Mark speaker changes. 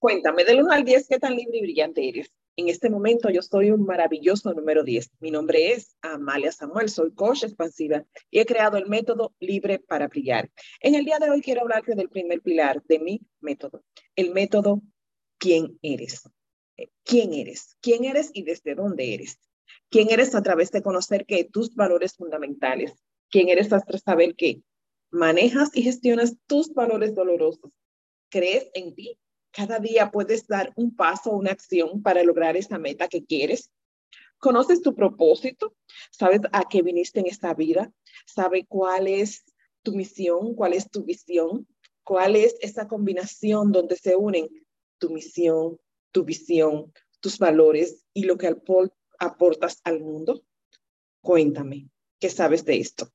Speaker 1: Cuéntame, del 1 al 10, ¿qué tan libre y brillante eres? En este momento yo soy un maravilloso número 10. Mi nombre es Amalia Samuel, soy coach expansiva y he creado el método Libre para Brillar. En el día de hoy quiero hablarte del primer pilar de mi método, el método ¿Quién eres? ¿Quién eres? ¿Quién eres y desde dónde eres? ¿Quién eres a través de conocer que tus valores fundamentales? ¿Quién eres hasta saber que manejas y gestionas tus valores dolorosos? ¿Crees en ti? Cada día puedes dar un paso, una acción para lograr esa meta que quieres. ¿Conoces tu propósito? ¿Sabes a qué viniste en esta vida? ¿Sabes cuál es tu misión? ¿Cuál es tu visión? ¿Cuál es esa combinación donde se unen tu misión, tu visión, tus valores y lo que aportas al mundo? Cuéntame, ¿qué sabes de esto?